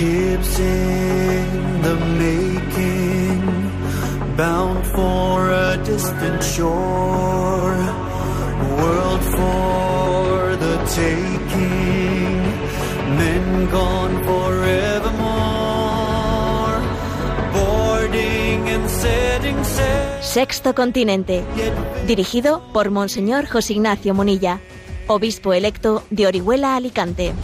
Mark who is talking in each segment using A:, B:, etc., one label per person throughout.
A: Ships in the making, bound for a distant shore, world for the taking, men gone forevermore, boarding and setting sail.
B: Sexto Continente, dirigido por Monseñor José Ignacio Munilla, obispo electo de Orihuela Alicante.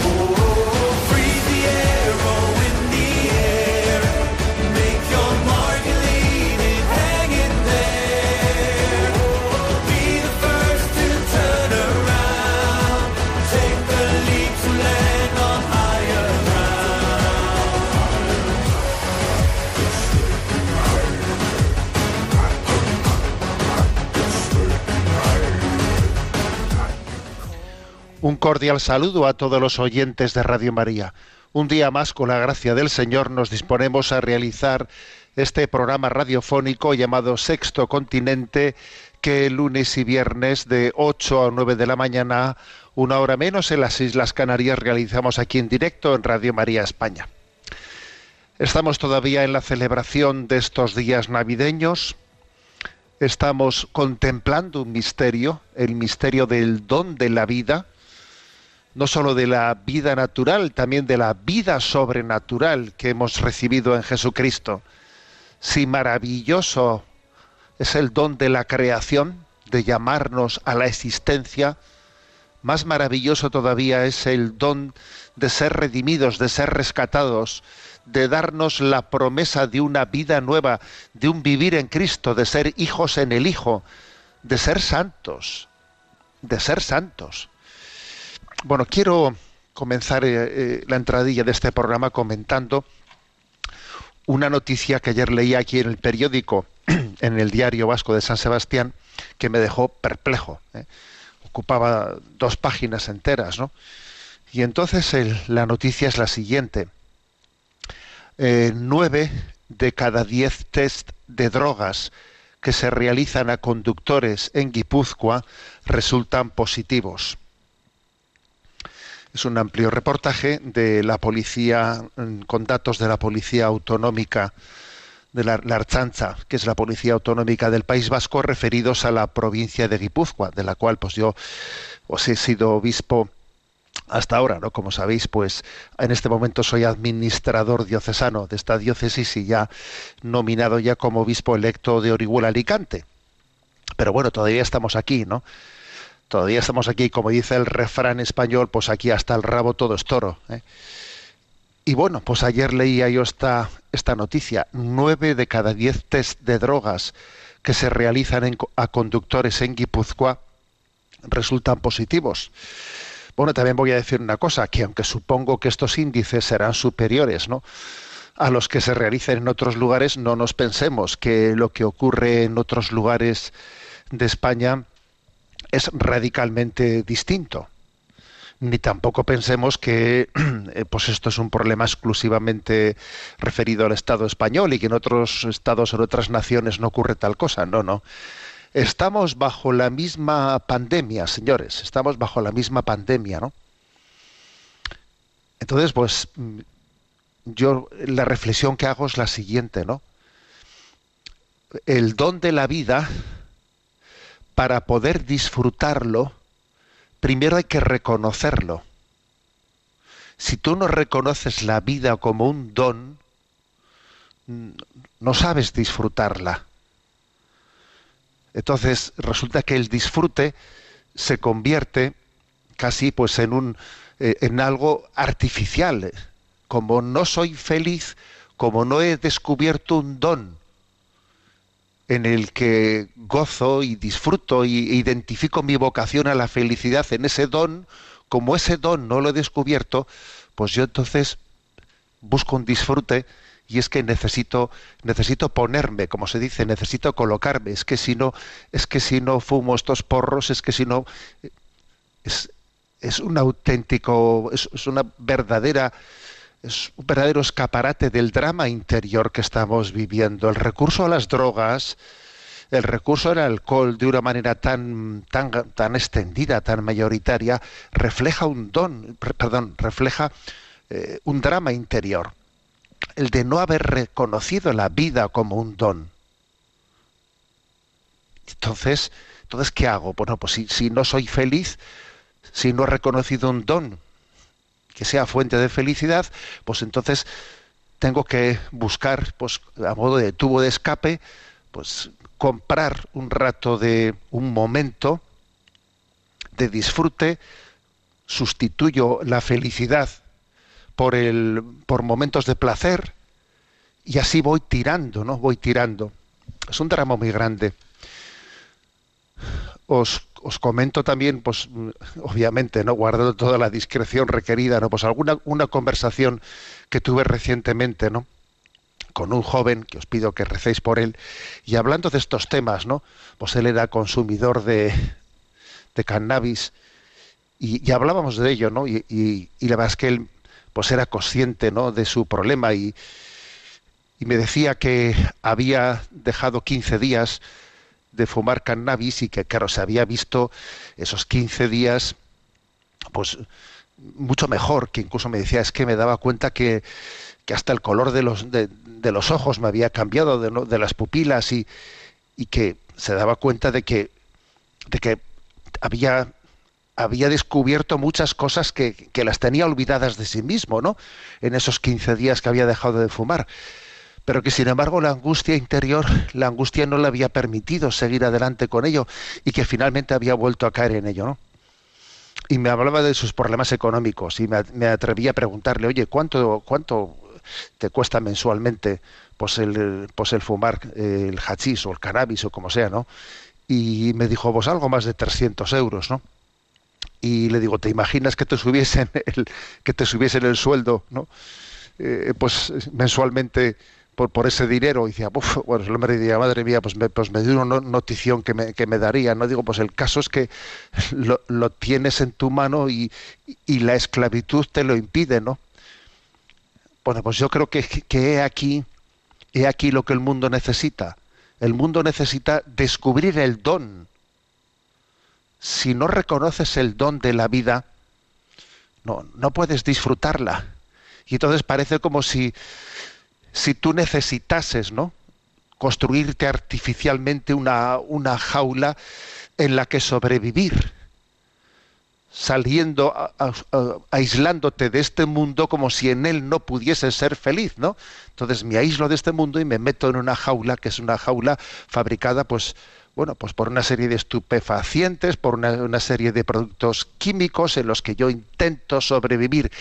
C: Un cordial saludo a todos los oyentes de Radio María. Un día más, con la gracia del Señor, nos disponemos a realizar este programa radiofónico llamado Sexto Continente, que lunes y viernes de 8 a 9 de la mañana, una hora menos en las Islas Canarias, realizamos aquí en directo en Radio María España. Estamos todavía en la celebración de estos días navideños. Estamos contemplando un misterio, el misterio del don de la vida, no sólo de la vida natural, también de la vida sobrenatural que hemos recibido en Jesucristo. Si maravilloso es el don de la creación, de llamarnos a la existencia, más maravilloso todavía es el don de ser redimidos, de ser rescatados, de darnos la promesa de una vida nueva, de un vivir en Cristo, de ser hijos en el Hijo, de ser santos, de ser santos. Bueno, quiero comenzar eh, eh, la entradilla de este programa comentando una noticia que ayer leí aquí en el periódico, en el diario vasco de San Sebastián, que me dejó perplejo. ¿eh? Ocupaba dos páginas enteras, ¿no? Y entonces la noticia es la siguiente. Nueve de cada diez test de drogas que se realizan a conductores en Guipúzcoa resultan positivos. Es un amplio reportaje de la policía, mm, con datos de la policía autonómica de la, la Archancha, que es la policía autonómica del País Vasco, referidos a la provincia de Guipúzcoa, de la cual pues yo os he sido obispo hasta ahora, ¿no? Como sabéis, pues en este momento soy administrador diocesano de esta diócesis y ya nominado ya como obispo electo de Orihuela Alicante. Pero bueno, todavía estamos aquí, ¿no? Todavía estamos aquí, como dice el refrán español, pues aquí hasta el rabo todo es toro. ¿eh? Y bueno, pues ayer leía yo esta, esta noticia. Nueve de cada diez test de drogas que se realizan a conductores en Guipúzcoa resultan positivos. Bueno, también voy a decir una cosa, que aunque supongo que estos índices serán superiores, ¿no? a los que se realizan en otros lugares, no nos pensemos que lo que ocurre en otros lugares de España es radicalmente distinto. Ni tampoco pensemos que eh, pues esto es un problema exclusivamente referido al Estado español y que en otros estados o en otras naciones no ocurre tal cosa. No, no. Estamos bajo la misma pandemia, señores. Estamos bajo la misma pandemia, ¿no? Entonces, pues mm, yo la reflexión que hago es la siguiente, ¿no? El don de la vida, para poder disfrutarlo, primero hay que reconocerlo. Si tú no reconoces la vida como un don, mm, no sabes disfrutarla. Entonces resulta que el disfrute se convierte casi pues en un eh, en algo artificial. Como no soy feliz, como no he descubierto un don en el que gozo y disfruto y identifico mi vocación a la felicidad en ese don, como ese don no lo he descubierto, pues yo entonces busco un disfrute y es que necesito necesito ponerme, como se dice, necesito colocarme, es que si no es que si no fumo estos porros, es que si no es, es un auténtico es, es una verdadera es un verdadero escaparate del drama interior que estamos viviendo. El recurso a las drogas, el recurso al alcohol de una manera tan, tan, tan extendida, tan mayoritaria, refleja un don, perdón, refleja eh, un drama interior. el de no haber reconocido la vida como un don. Entonces, entonces ¿qué hago? Bueno, pues si, si no soy feliz, si no he reconocido un don que sea fuente de felicidad, pues entonces tengo que buscar, pues a modo de tubo de escape, pues comprar un rato de un momento de disfrute, sustituyo la felicidad por el por momentos de placer y así voy tirando, ¿no? Voy tirando. Es un drama muy grande. Os, os comento también, pues obviamente, no guardando toda la discreción requerida, no, pues alguna una conversación que tuve recientemente, ¿no? con un joven que os pido que recéis por él y hablando de estos temas, ¿no? Pues él era consumidor de, de cannabis y, hablábamos de ello, ¿no? Y, y, y, la verdad es que él pues era consciente, ¿no? De su problema y, y me decía que había dejado 15 días de fumar cannabis y que claro se había visto esos 15 días pues mucho mejor que incluso me decía es que me daba cuenta que, que hasta el color de los de, los ojos me había cambiado de, de las pupilas y, y, que se daba cuenta de que de que había había descubierto muchas cosas que, que, las tenía olvidadas de sí mismo, ¿no? En esos 15 días que había dejado de fumar. Pero que sin embargo la angustia interior, la angustia no le había permitido seguir adelante con ello y que finalmente había vuelto a caer en ello, ¿no? Y me hablaba de sus problemas económicos y me, atreví a preguntarle, oye, ¿cuánto, cuánto te cuesta mensualmente pues el, pues el fumar el hachís o el cannabis o como sea, ¿no? Y me dijo, pues algo más de 300 euros, ¿no? Y le digo, ¿te imaginas que te subiesen el, que te subiesen el sueldo, ¿no? Eh, pues mensualmente por, ese dinero y decía, Uf, bueno, el hombre diría, madre mía, pues me, pues me dio una notición que me, que me daría, ¿no? Digo, pues el caso es que lo, lo tienes en tu mano y, y, la esclavitud te lo impide, ¿no? Bueno, pues yo creo que, que he aquí, he aquí lo que el mundo necesita. El mundo necesita descubrir el don. Si no reconoces el don de la vida, no, no puedes disfrutarla. Y entonces parece como si, si tú necesitases, ¿no? construirte artificialmente una, una jaula en la que sobrevivir saliendo, aislándote de este mundo como si en él no pudiese ser feliz, ¿no? Entonces me aíslo de este mundo y me meto en una jaula que es una jaula fabricada, pues, bueno, pues por una serie de estupefacientes, por una, serie de productos químicos en los que yo intento sobrevivir,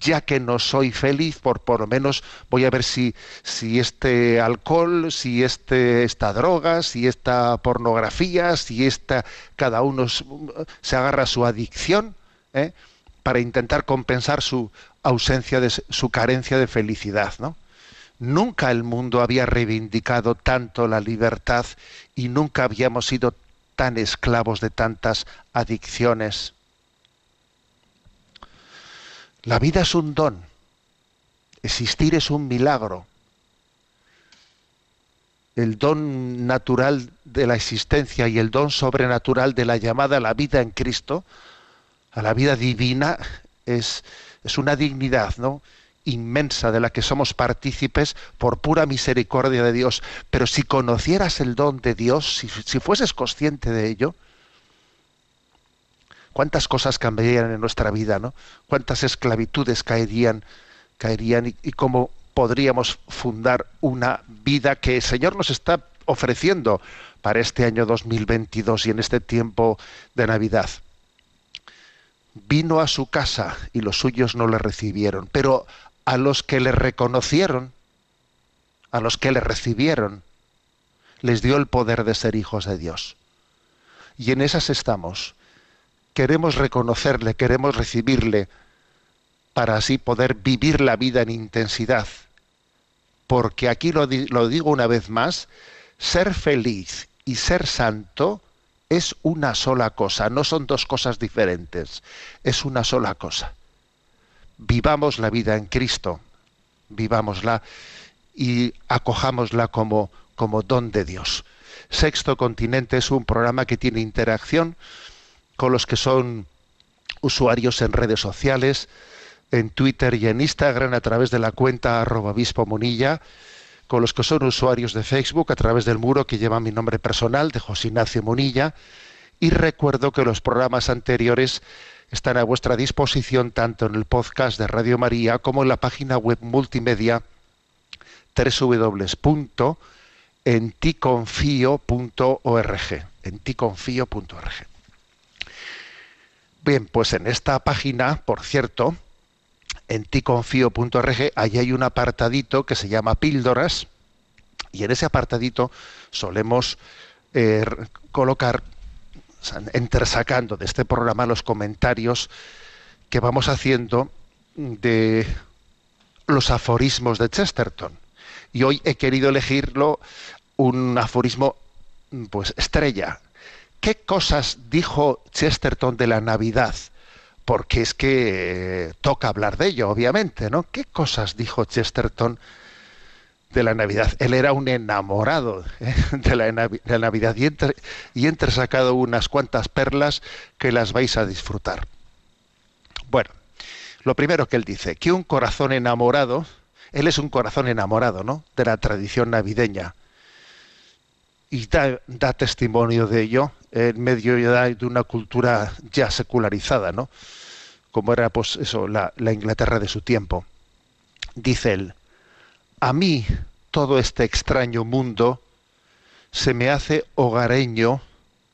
C: ya que no soy feliz, por por lo menos voy a ver si, si este alcohol, si este, esta droga, si esta pornografía, si esta, cada uno se agarra a su adicción, ¿eh? para intentar compensar su ausencia de su carencia de felicidad, ¿no? Nunca el mundo había reivindicado tanto la libertad y nunca habíamos sido tan esclavos de tantas adicciones. La vida es un don, existir es un milagro. El don natural de la existencia y el don sobrenatural de la llamada a la vida en Cristo, a la vida divina, es, es una dignidad, ¿no? Inmensa de la que somos partícipes por pura misericordia de Dios. Pero si conocieras el don de Dios, si, si, fueses consciente de ello, cuántas cosas cambiarían en nuestra vida, ¿no? Cuántas esclavitudes caerían, caerían y, cómo podríamos fundar una vida que el Señor nos está ofreciendo para este año 2022 y en este tiempo de Navidad. Vino a su casa y los suyos no le recibieron, pero a los que le reconocieron, a los que le recibieron, les dio el poder de ser hijos de Dios. Y en esas estamos. Queremos reconocerle, queremos recibirle, para así poder vivir la vida en intensidad. Porque aquí lo, lo digo una vez más, ser feliz y ser santo es una sola cosa, no son dos cosas diferentes, es una sola cosa vivamos la vida en Cristo, vivámosla y acojámosla como, como don de Dios. Sexto Continente es un programa que tiene interacción con los que son usuarios en redes sociales, en Twitter y en Instagram a través de la cuenta arroba Munilla, con los que son usuarios de Facebook a través del muro que lleva mi nombre personal de José Ignacio Munilla. Y recuerdo que los programas anteriores están a vuestra disposición tanto en el podcast de Radio María como en la página web multimedia www.enticonfio.org. Enticonfio.org. Bien, pues en esta página, por cierto, en ticonfio.org, allí hay un apartadito que se llama píldoras y en ese apartadito solemos eh, colocar, entresacando de este programa los comentarios que vamos haciendo de los aforismos de Chesterton. Y hoy he querido elegirlo un aforismo pues estrella. ¿Qué cosas dijo Chesterton de la Navidad? porque es que toca hablar de ello, obviamente, ¿no? ¿Qué cosas dijo Chesterton de la Navidad? Él era un enamorado ¿eh? de, la, Navidad y, entre, y entresacado unas cuantas perlas que las vais a disfrutar. Bueno, lo primero que él dice, que un corazón enamorado, él es un corazón enamorado, ¿no? De la tradición navideña. Y da, testimonio de ello en medio de una cultura ya secularizada, ¿no? Como era pues eso, la Inglaterra de su tiempo. Dice él, a mí todo este extraño mundo se me hace hogareño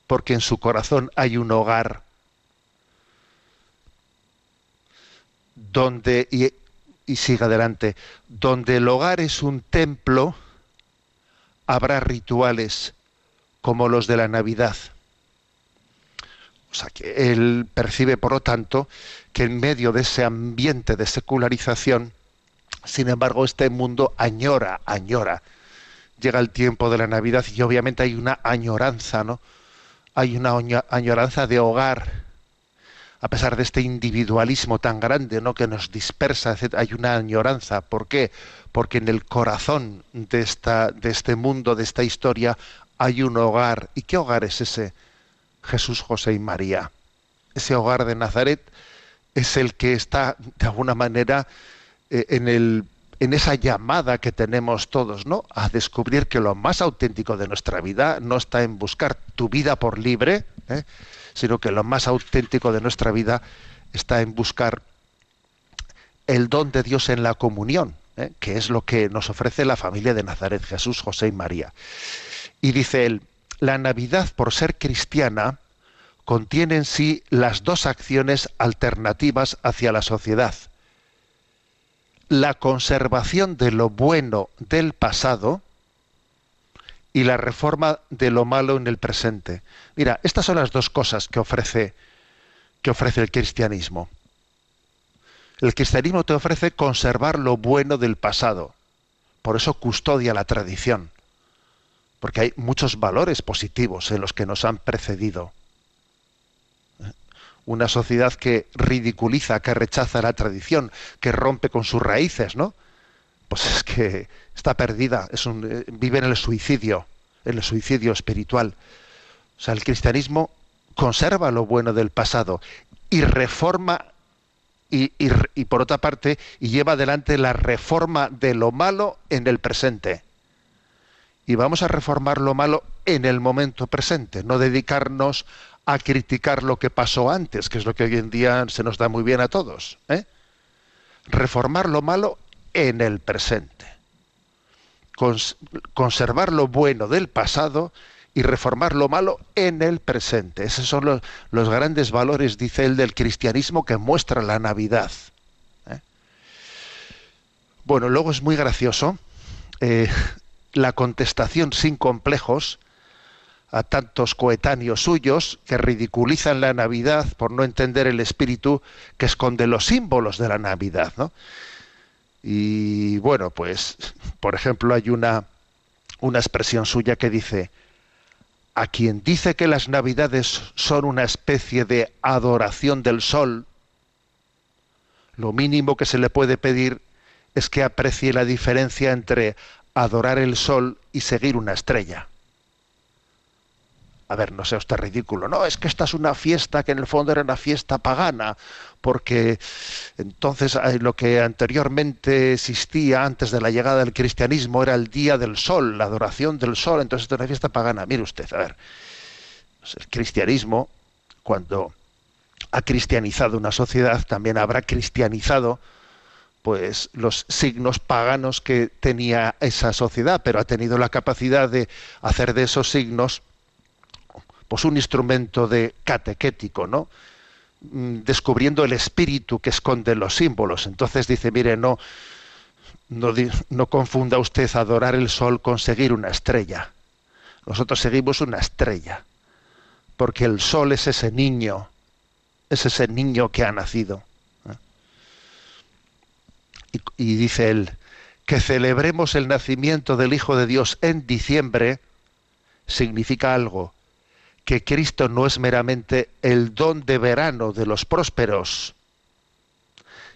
C: porque en su corazón hay un hogar donde, y, y siga adelante, donde el hogar es un templo, habrá rituales como los de la Navidad. O sea, que él percibe, por lo tanto, que en medio de ese ambiente de secularización, sin embargo, este mundo añora, añora. Llega el tiempo de la Navidad y obviamente hay una añoranza, ¿no? Hay una añoranza de hogar, a pesar de este individualismo tan grande, ¿no? Que nos dispersa, hay una añoranza. ¿Por qué? Porque en el corazón de esta, de este mundo, de esta historia, hay un hogar. ¿Y qué hogar es ese? Jesús, José y María. Ese hogar de Nazaret es el que está de alguna manera en, el, en esa llamada que tenemos todos, ¿no? A descubrir que lo más auténtico de nuestra vida no está en buscar tu vida por libre, ¿eh? sino que lo más auténtico de nuestra vida está en buscar el don de Dios en la comunión, ¿eh? que es lo que nos ofrece la familia de Nazaret, Jesús, José y María. Y dice él, la Navidad, por ser cristiana, contiene en sí las dos acciones alternativas hacia la sociedad. La conservación de lo bueno del pasado y la reforma de lo malo en el presente. Mira, estas son las dos cosas que ofrece, que ofrece el cristianismo. El cristianismo te ofrece conservar lo bueno del pasado. Por eso custodia la tradición porque hay muchos valores positivos en los que nos han precedido. Una sociedad que ridiculiza, que rechaza la tradición, que rompe con sus raíces, ¿no? Pues es que está perdida, es un, eh, vive en el suicidio, en el suicidio espiritual. O sea, el cristianismo conserva lo bueno del pasado y reforma y, y, por otra parte y lleva adelante la reforma de lo malo en el presente y vamos a reformar lo malo en el momento presente, no dedicarnos a criticar lo que pasó antes, que es lo que hoy en día se nos da muy bien a todos. ¿eh? Reformar lo malo en el presente. conservar lo bueno del pasado y reformar lo malo en el presente. Esos son los, grandes valores, dice él, del cristianismo que muestra la Navidad. ¿eh? Bueno, luego es muy gracioso. Eh, la contestación sin complejos a tantos coetáneos suyos que ridiculizan la Navidad por no entender el espíritu que esconde los símbolos de la Navidad, ¿no? Y bueno, pues, por ejemplo, hay una, una expresión suya que dice, a quien dice que las Navidades son una especie de adoración del sol, lo mínimo que se le puede pedir es que aprecie la diferencia entre adorar el sol y seguir una estrella. A ver, no sea usted ridículo. No, es que esta es una fiesta que en el fondo era una fiesta pagana, porque entonces eh, lo que anteriormente existía antes de la llegada del cristianismo era el día del sol, la adoración del sol, entonces es una fiesta pagana. Mire usted, a ver, pues el cristianismo, cuando ha cristianizado una sociedad, también habrá cristianizado pues los signos paganos que tenía esa sociedad, pero ha tenido la capacidad de hacer de esos signos pues un instrumento de catequético, ¿no? Mm, descubriendo el espíritu que esconde los símbolos. Entonces dice, mire, no, no, confunda usted adorar el sol con seguir una estrella. Nosotros seguimos una estrella, porque el sol es ese niño, es ese niño que ha nacido. ¿eh? Y dice él, que celebremos el nacimiento del Hijo de Dios en diciembre significa algo, que Cristo no es meramente el don de verano de los prósperos,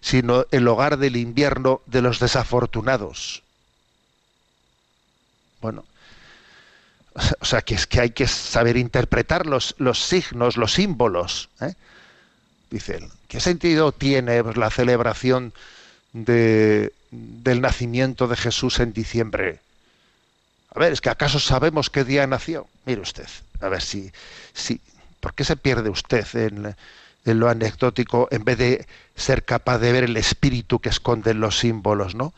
C: sino el hogar del invierno de los desafortunados. Bueno, o sea, que es que hay que saber interpretar los, los signos, los símbolos. ¿eh? Dice él, ¿qué sentido tiene la celebración de, del nacimiento de Jesús en diciembre? A ver, es que acaso sabemos qué día nació. Mire usted, a ver si, si ¿por qué se pierde usted en, en, lo anecdótico en vez de ser capaz de ver el espíritu que esconden los símbolos, ¿no?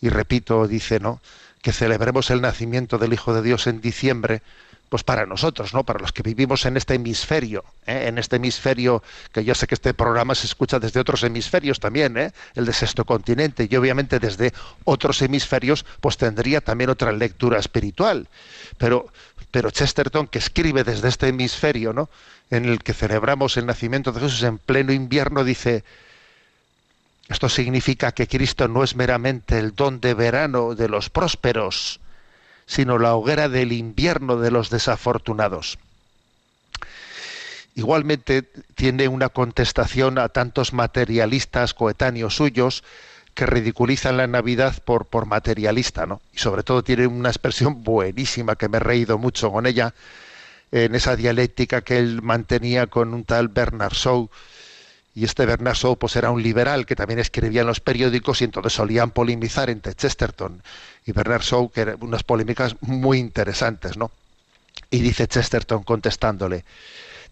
C: Y repito, dice, ¿no? Que celebremos el nacimiento del Hijo de Dios en diciembre, pues para nosotros, ¿no? Para los que vivimos en este hemisferio, ¿eh? en este hemisferio, que yo sé que este programa se escucha desde otros hemisferios también, ¿eh? el de sexto continente, y obviamente desde otros hemisferios, pues tendría también otra lectura espiritual. Pero, pero Chesterton, que escribe desde este hemisferio, ¿no? En el que celebramos el nacimiento de Jesús en pleno invierno, dice, esto significa que Cristo no es meramente el don de verano de los prósperos, sino la hoguera del invierno de los desafortunados. Igualmente tiene una contestación a tantos materialistas coetáneos suyos que ridiculizan la Navidad por, por materialista, ¿no? Y sobre todo tiene una expresión buenísima que me he reído mucho con ella, en esa dialéctica que él mantenía con un tal Bernard Shaw, y este Bernard Shaw pues era un liberal que también escribía en los periódicos y entonces solían polemizar entre Chesterton y Bernard Shaw, que eran unas polémicas muy interesantes, ¿no? Y dice Chesterton contestándole,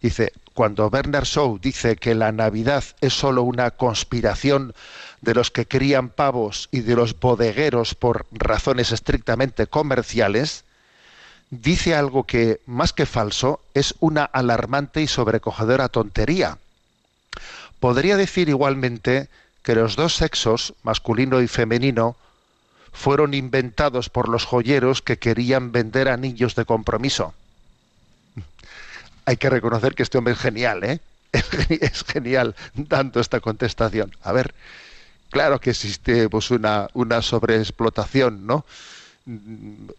C: dice, cuando Bernard Shaw dice que la Navidad es sólo una conspiración de los que crían pavos y de los bodegueros por razones estrictamente comerciales, dice algo que, más que falso, es una alarmante y sobrecogedora tontería Podría decir igualmente que los dos sexos, masculino y femenino, fueron inventados por los joyeros que querían vender anillos de compromiso. Hay que reconocer que este hombre es genial, ¿eh? Es genial dando esta contestación. A ver, claro que existe pues una, una sobreexplotación, ¿no?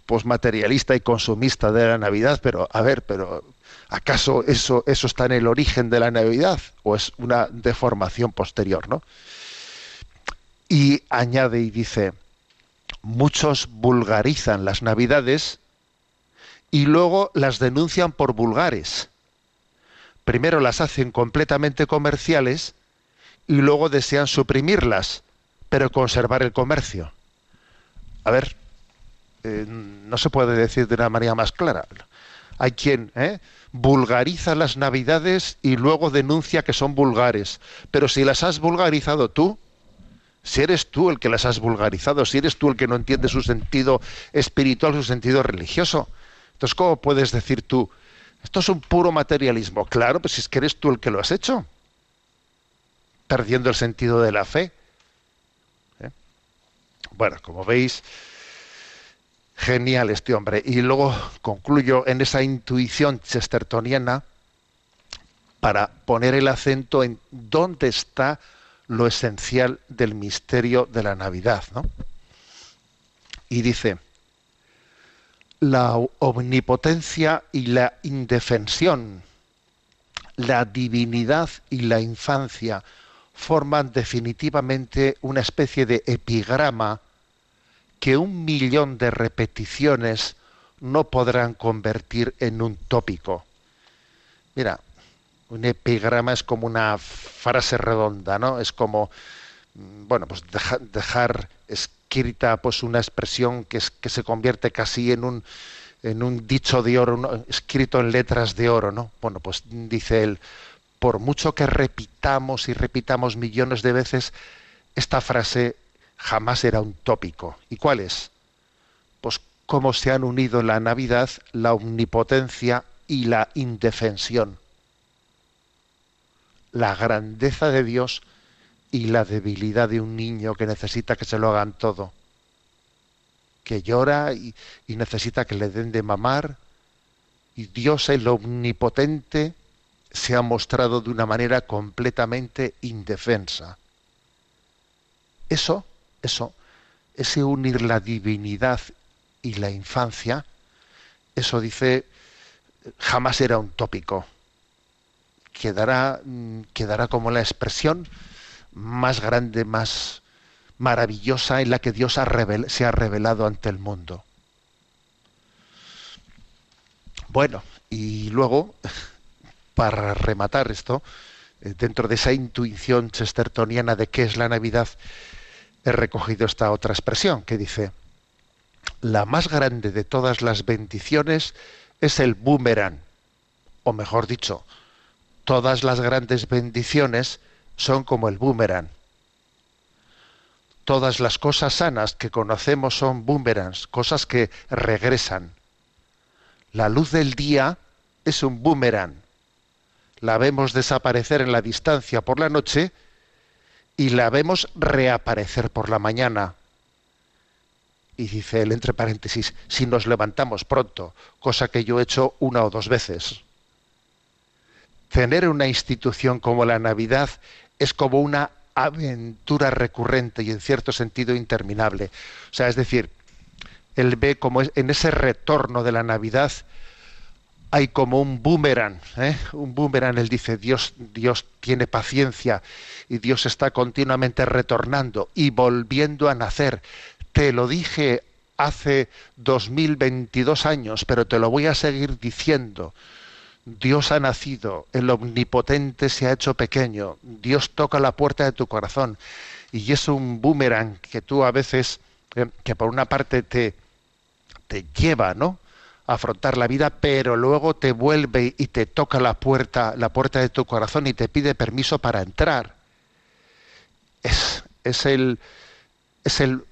C: Pues materialista y consumista de la Navidad, pero a ver, pero ¿Acaso eso, eso está en el origen de la Navidad o es una deformación posterior? ¿no? Y añade y dice, muchos vulgarizan las Navidades y luego las denuncian por vulgares. Primero las hacen completamente comerciales y luego desean suprimirlas, pero conservar el comercio. A ver, eh, no se puede decir de una manera más clara. Hay quien, ¿eh? Vulgariza las navidades y luego denuncia que son vulgares. Pero si las has vulgarizado tú, si eres tú el que las has vulgarizado, si eres tú el que no entiende su sentido espiritual, su sentido religioso, entonces ¿cómo puedes decir tú, esto es un puro materialismo? Claro, pues si es que eres tú el que lo has hecho, perdiendo el sentido de la fe. ¿Eh? Bueno, como veis, Genial este hombre. Y luego concluyo en esa intuición chestertoniana para poner el acento en dónde está lo esencial del misterio de la Navidad. ¿no? Y dice, la omnipotencia y la indefensión, la divinidad y la infancia forman definitivamente una especie de epigrama que un millón de repeticiones no podrán convertir en un tópico. Mira, un epigrama es como una frase redonda, ¿no? Es como, mm, bueno, pues dejar escrita pues una expresión que, es, que se convierte casi en un, en un dicho de oro, escrito en letras de oro, ¿no? Bueno, pues dice él, por mucho que repitamos y repitamos millones de veces, esta frase jamás era un tópico. ¿Y cuál es? Pues cómo se han unido la Navidad la omnipotencia y la indefensión. La grandeza de Dios y la debilidad de un niño que necesita que se lo hagan todo. Que llora y, y necesita que le den de mamar. Y Dios, el omnipotente, se ha mostrado de una manera completamente indefensa. Eso, eso, ese unir la divinidad y la infancia, eso dice, jamás era un tópico. Quedará, mm, quedará como la expresión más grande, más maravillosa en la que Dios se ha revelado ante el mundo. Bueno, y luego, para rematar esto, eh, dentro de esa intuición chestertoniana de qué es la Navidad, he recogido esta otra expresión que dice, la más grande de todas las bendiciones es el boomerang, o mejor dicho, todas las grandes bendiciones son como el boomerang. Todas las cosas sanas que conocemos son boomerangs, cosas que regresan. La luz del día es un boomerang. La vemos desaparecer en la distancia por la noche y la vemos reaparecer por la mañana. Y dice él entre paréntesis, si nos levantamos pronto, cosa que yo he hecho una o dos veces. Tener una institución como la Navidad es como una aventura recurrente y en cierto sentido interminable. O sea, es decir, él ve como en ese retorno de la Navidad hay como un boomerang, ¿eh? un boomerang. Él dice, Dios, Dios tiene paciencia y Dios está continuamente retornando y volviendo a nacer. Te lo dije hace 2022 años, pero te lo voy a seguir diciendo. Dios ha nacido, el omnipotente se ha hecho pequeño, Dios toca la puerta de tu corazón y es un boomerang que tú a veces, eh, que por una parte te, te lleva, ¿no? Afrontar la vida, pero luego te vuelve y te toca la puerta, la puerta de tu corazón y te pide permiso para entrar. Es, es el, es el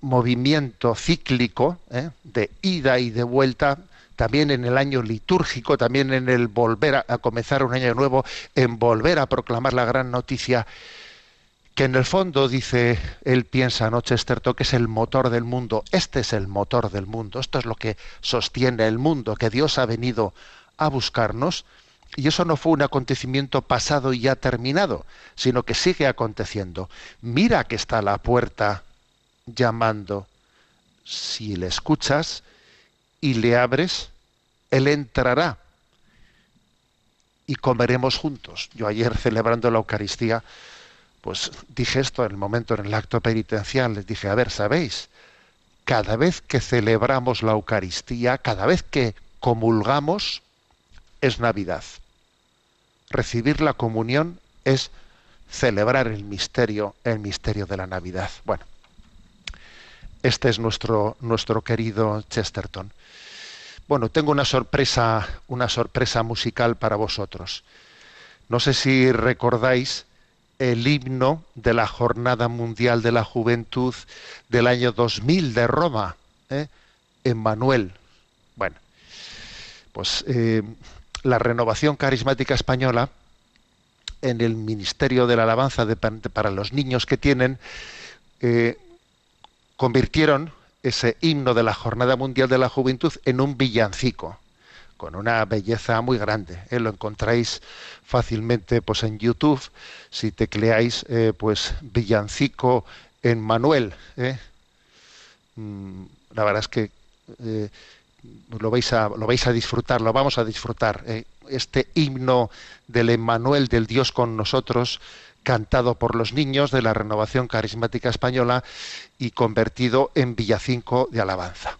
C: movimiento cíclico ¿eh? de ida y de vuelta también en el año litúrgico, también en el volver a, comenzar un año nuevo, en volver a proclamar la gran noticia, que en el fondo, dice, él piensa, ¿no, Chesterton, que es el motor del mundo. Este es el motor del mundo, esto es lo que sostiene el mundo, que Dios ha venido a buscarnos. Y eso no fue un acontecimiento pasado y ya terminado, sino que sigue aconteciendo. Mira que está la puerta llamando. Si le escuchas, y le abres, Él entrará y comeremos juntos. Yo ayer celebrando la Eucaristía, pues dije esto en el momento en el acto penitencial, les dije, a ver, ¿sabéis? Cada vez que celebramos la Eucaristía, cada vez que comulgamos, es Navidad. Recibir la comunión es celebrar el misterio, el misterio de la Navidad. Bueno, este es nuestro, nuestro querido Chesterton. Bueno, tengo una sorpresa, una sorpresa musical para vosotros. No sé si recordáis el himno de la Jornada Mundial de la Juventud del año 2000 de Roma, ¿eh? Emmanuel. Bueno, pues eh, la renovación carismática española en el Ministerio de la Alabanza para los niños que tienen, eh, convirtieron ese himno de la Jornada Mundial de la Juventud en un villancico, con una belleza muy grande. ¿eh? Lo encontráis fácilmente pues, en YouTube, si tecleáis eh, pues villancico en Manuel. ¿eh? Mm, la verdad es que eh, lo vais a lo vais a disfrutar, lo vamos a disfrutar. Este himno del Emmanuel del Dios con nosotros cantado por los niños de la renovación carismática española y convertido en villacinco de alabanza.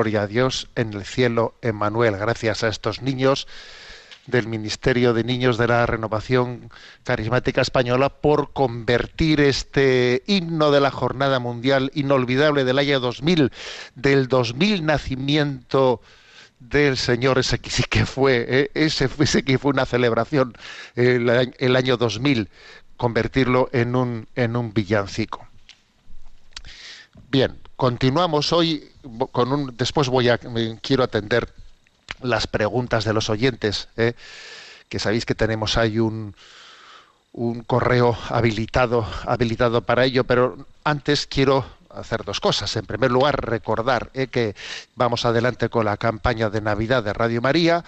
D: Gloria a Dios en el
C: cielo, Emmanuel. Gracias a estos niños del Ministerio de Niños de la Renovación Carismática Española por convertir este himno de la Jornada Mundial inolvidable del año 2000, del 2000 nacimiento del Señor, ese que sí que fue, ¿eh? ese, que fue una celebración el, año- el año 2000, convertirlo en un, en un villancico. Bien, continuamos hoy con un. Después voy a quiero atender las preguntas de los oyentes, ¿eh? que sabéis que tenemos ahí un un correo habilitado habilitado para ello, pero antes quiero hacer dos cosas. En primer lugar, recordar ¿eh? que vamos adelante con la campaña de Navidad de Radio María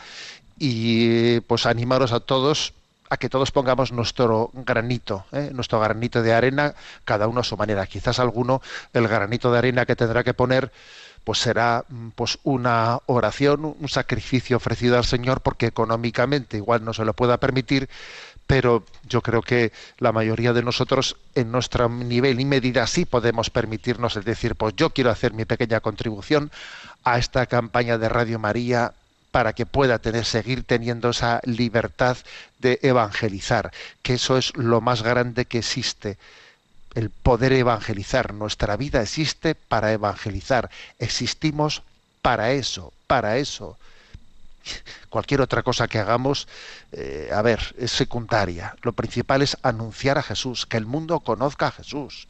C: y pues animaros a todos a que todos pongamos nuestro granito, ¿eh? nuestro granito de arena, cada uno a su manera. Quizás alguno el granito de arena que tendrá que poner pues será mm, pues una oración, un sacrificio ofrecido al Señor porque económicamente igual no se lo pueda permitir, pero yo creo que la mayoría de nosotros en nuestro nivel y medida sí podemos permitirnos decir, pues yo quiero hacer mi pequeña contribución a esta campaña de Radio María para que pueda tener, seguir teniendo esa libertad de evangelizar, que eso es lo más grande que existe, el poder evangelizar. Nuestra vida existe para evangelizar, existimos para eso, para eso. Cualquier otra cosa que hagamos, eh, a ver, es secundaria. Lo principal es anunciar a Jesús, que el mundo conozca a Jesús.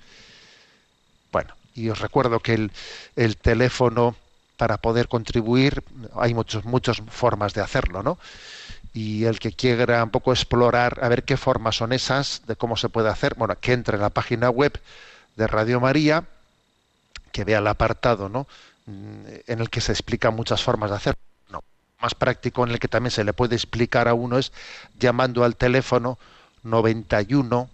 C: Bueno, y os recuerdo que el, el teléfono para poder contribuir, hay muchas muchas formas de hacerlo, ¿no? Y el que quiera un poco explorar a ver qué formas son esas, de cómo se puede hacer, bueno, que entre en la página web de Radio María, que vea el apartado, ¿no? Mm, En el que se explican muchas formas de hacerlo. No, más práctico en el que también se le puede explicar a uno es llamando al teléfono 91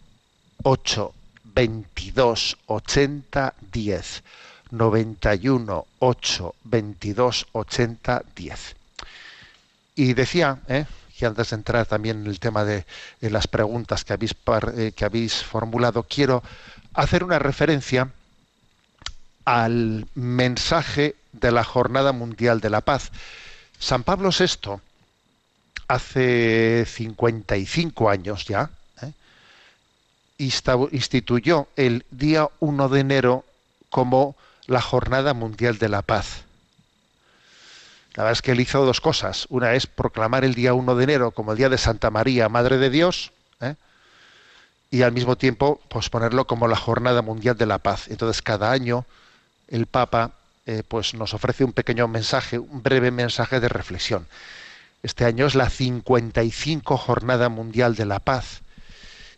C: 8 22 80 10 91 8 22 80 10 y decía ¿eh? que antes de entrar también en el tema de, las preguntas que habéis, par- eh, que habéis formulado quiero hacer una referencia al mensaje de la Jornada Mundial de la Paz. San Pablo VI, hace 55 años ya, ¿eh? instituyó el día 1 de enero como la Jornada Mundial de la Paz. La verdad es que él hizo dos cosas. Una es proclamar el día 1 de enero como el día de Santa María, Madre de Dios, ¿eh? y al mismo tiempo pues, ponerlo como la Jornada Mundial de la Paz. Entonces, cada año el Papa eh, pues, nos ofrece un pequeño mensaje, un breve mensaje de reflexión. Este año es la 55 Jornada Mundial de la Paz.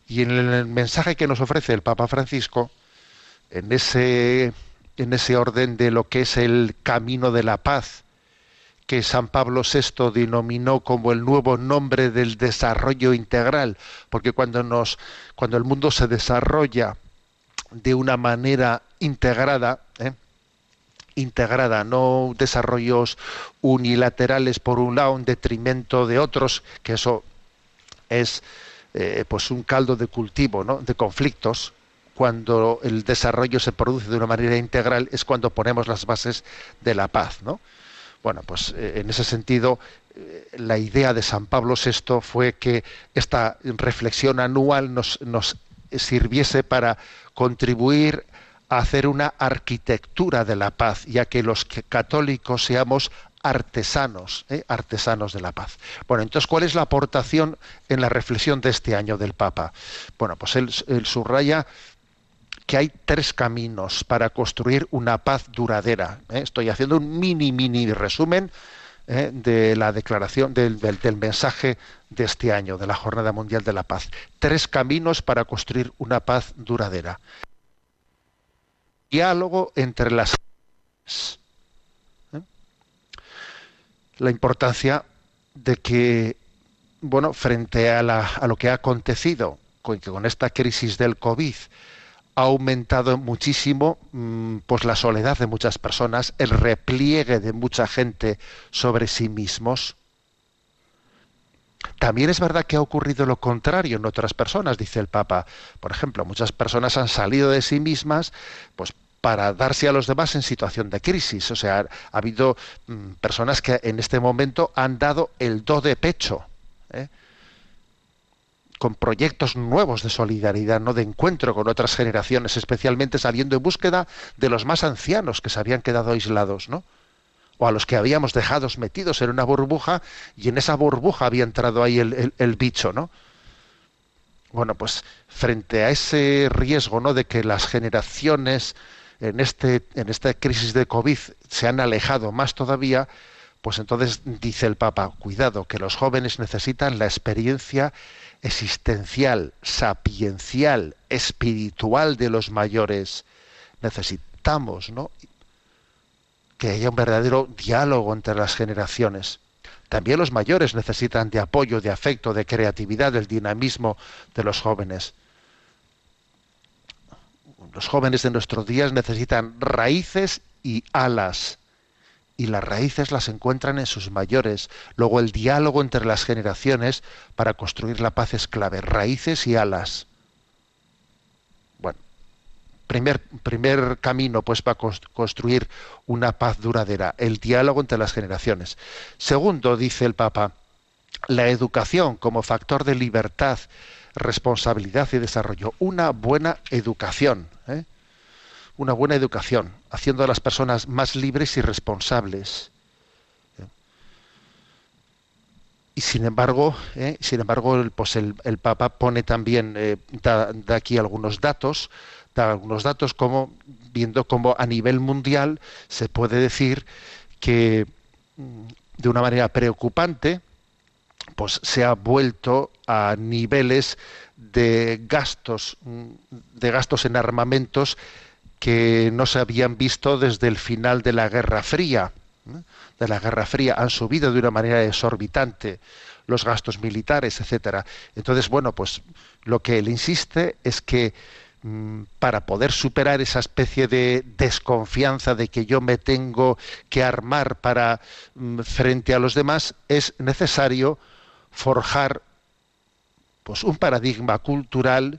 C: Y en el mensaje que nos ofrece el Papa Francisco, en ese, en ese orden de lo que es el camino de la paz, que San Pablo VI denominó como el nuevo nombre del desarrollo integral, porque cuando nos, cuando el mundo se desarrolla de una manera integrada, ¿eh? integrada, no desarrollos unilaterales por un lado en detrimento de otros, que eso es eh, pues un caldo de cultivo, ¿no? de conflictos. Cuando el desarrollo se produce de una manera integral es cuando ponemos las bases de la paz, ¿no? Bueno, pues eh, en ese sentido, eh, la idea de San Pablo VI fue que esta reflexión anual nos, nos sirviese para contribuir a hacer una arquitectura de la paz, ya que los católicos seamos artesanos, ¿eh? artesanos de la paz. Bueno, entonces, ¿cuál es la aportación en la reflexión de este año del Papa? Bueno, pues él subraya que hay tres caminos para construir una paz duradera. ¿eh? Estoy haciendo un mini, mini resumen ¿eh? de la declaración, del, mensaje de este año, de la Jornada Mundial de la Paz. Tres caminos para construir una paz duradera. Diálogo entre las ¿eh? la importancia de que, bueno, frente a, lo que ha acontecido con, con esta crisis del COVID, ha aumentado muchísimo mm, pues la soledad de muchas personas, el repliegue de mucha gente sobre sí mismos. También es verdad que ha ocurrido lo contrario en otras personas, dice el Papa. Por ejemplo, muchas personas han salido de sí mismas, pues para darse a los demás en situación de crisis. O sea, ha habido mm, personas que en este momento han dado el do de pecho. ¿eh? Con proyectos nuevos de solidaridad, no de encuentro con otras generaciones, especialmente saliendo en búsqueda de los más ancianos que se habían quedado aislados, ¿no? O a los que habíamos dejado metidos en una burbuja y en esa burbuja había entrado ahí el, bicho, ¿no? Bueno, pues frente a ese riesgo, ¿no? De que las generaciones en este en esta crisis de COVID se han alejado más todavía, pues entonces dice el Papa, cuidado, que los jóvenes necesitan la experiencia existencial, sapiencial, espiritual de los mayores. Necesitamos, ¿no? Que haya un verdadero diálogo entre las generaciones. También los mayores necesitan de apoyo, de afecto, de creatividad, del dinamismo de los jóvenes. Los jóvenes de nuestros días necesitan raíces y alas y las raíces las encuentran en sus mayores. Luego el diálogo entre las generaciones para construir la paz es clave. Raíces y alas. Bueno, primer, primer camino pues para cons- construir una paz duradera, el diálogo entre las generaciones. Segundo, dice el Papa, la educación como factor de libertad, responsabilidad y desarrollo. Una buena educación. ¿eh? Una buena educación, haciendo a las personas más libres y responsables. Y sin embargo, ¿eh? sin embargo, el, pues el, el Papa pone también, eh, aquí algunos datos, da algunos datos como viendo cómo a nivel mundial se puede decir que mm, de una manera preocupante, pues se ha vuelto a niveles de gastos mm, de gastos en armamentos que no se habían visto desde el final de la Guerra Fría. ¿eh? De la Guerra Fría han subido de una manera exorbitante los gastos militares, etcétera. Entonces, bueno, pues lo que él insiste es que mm, para poder superar esa especie de desconfianza de que yo me tengo que armar para mm, frente a los demás es necesario forjar pues un paradigma cultural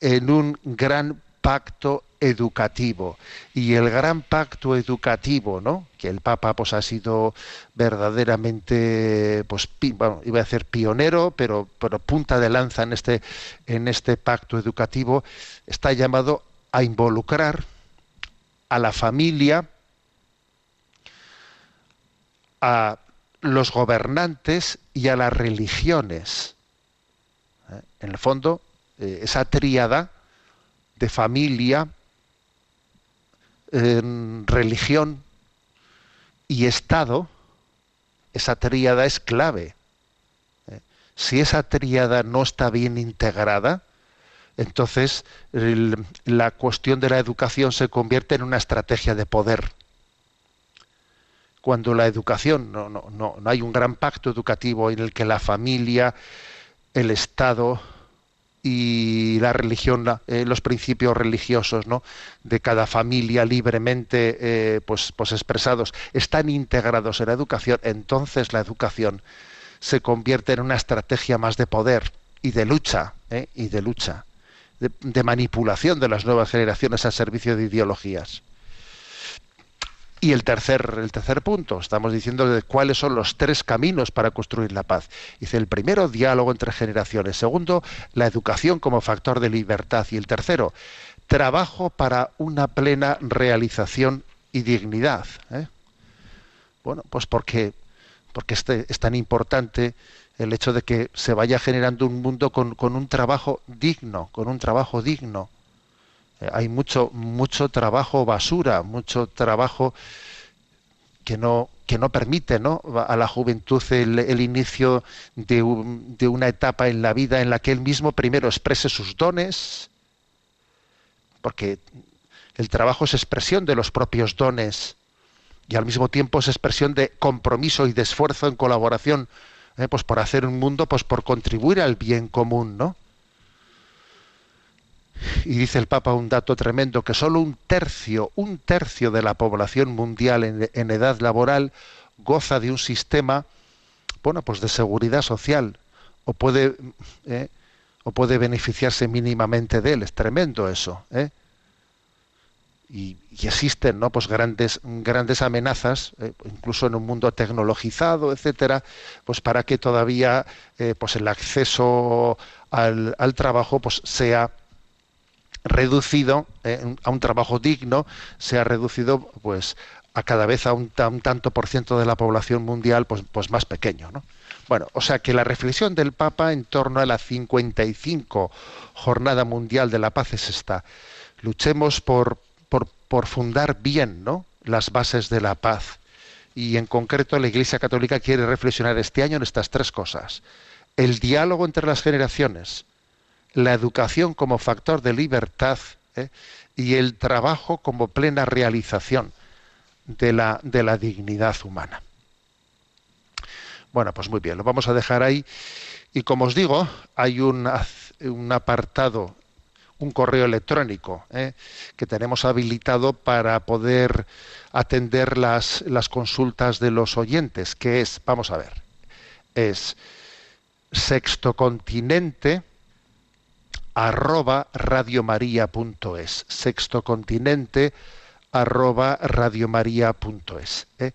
C: en un gran pacto educativo y el gran pacto educativo no que el papa pues ha sido verdaderamente pues bueno, iba a decir pionero pero pero punta de lanza en este en este pacto educativo está llamado a involucrar a la familia a los gobernantes y a las religiones. ¿Eh? En el fondo, eh, esa tríada de familia, religión y Estado, esa tríada es clave. ¿eh? Si esa tríada no está bien integrada, entonces la cuestión de la educación se convierte en una estrategia de poder cuando la educación, no, no, no, no hay un gran pacto educativo en el que la familia, el Estado y la religión, eh, los principios religiosos ¿no? de cada familia libremente eh, pues, pues expresados están integrados en la educación, entonces la educación se convierte en una estrategia más de poder y de lucha, ¿eh? y de lucha, de manipulación de las nuevas generaciones al servicio de ideologías. Y el tercer, el tercer punto, estamos diciendo cuáles son los tres caminos para construir la paz. Dice el primero, diálogo entre generaciones. Segundo, la educación como factor de libertad. Y el tercero, trabajo para una plena realización y dignidad. ¿eh? Bueno, pues porque, porque este, es tan importante el hecho de que se vaya generando un mundo con, con un trabajo digno, con un trabajo digno. Eh, hay mucho mucho trabajo basura, mucho trabajo que no que no permite ¿no? a la juventud el, inicio de, un- de una etapa en la vida en la que él mismo primero exprese sus dones, porque el trabajo es expresión de los propios dones y al mismo tiempo es expresión de compromiso y de esfuerzo en colaboración, ¿eh? pues por hacer un mundo, pues por contribuir al bien común, ¿no? Y dice el Papa un dato tremendo, que solo un tercio, un tercio de la población mundial en, edad laboral goza de un sistema, bueno, pues de seguridad social, o puede, ¿eh? o puede beneficiarse mínimamente de él. Es tremendo eso, ¿eh? y, y existen no pues grandes grandes amenazas eh, incluso en un mundo tecnologizado etcétera pues para que todavía eh, pues el acceso al, al trabajo pues sea reducido eh, a un trabajo digno sea reducido pues a cada vez a un tanto por ciento de la población mundial pues, pues más pequeño ¿no? bueno o sea que la reflexión del Papa en torno a la 55 jornada mundial de la paz es esta luchemos por, por, por fundar bien ¿no? las bases de la paz y en concreto la Iglesia Católica quiere reflexionar este año en estas tres cosas el diálogo entre las generaciones la educación como factor de libertad ¿eh? y el trabajo como plena realización de la, de la dignidad humana. Bueno, pues muy bien, lo vamos a dejar ahí. Y como os digo, hay un, un apartado, un correo electrónico ¿eh? que tenemos habilitado para poder atender las, las consultas de los oyentes, que es, vamos a ver, es sextocontinente arroba radiomaria.es. Sexto continente arroba radiomaria.es. ¿eh?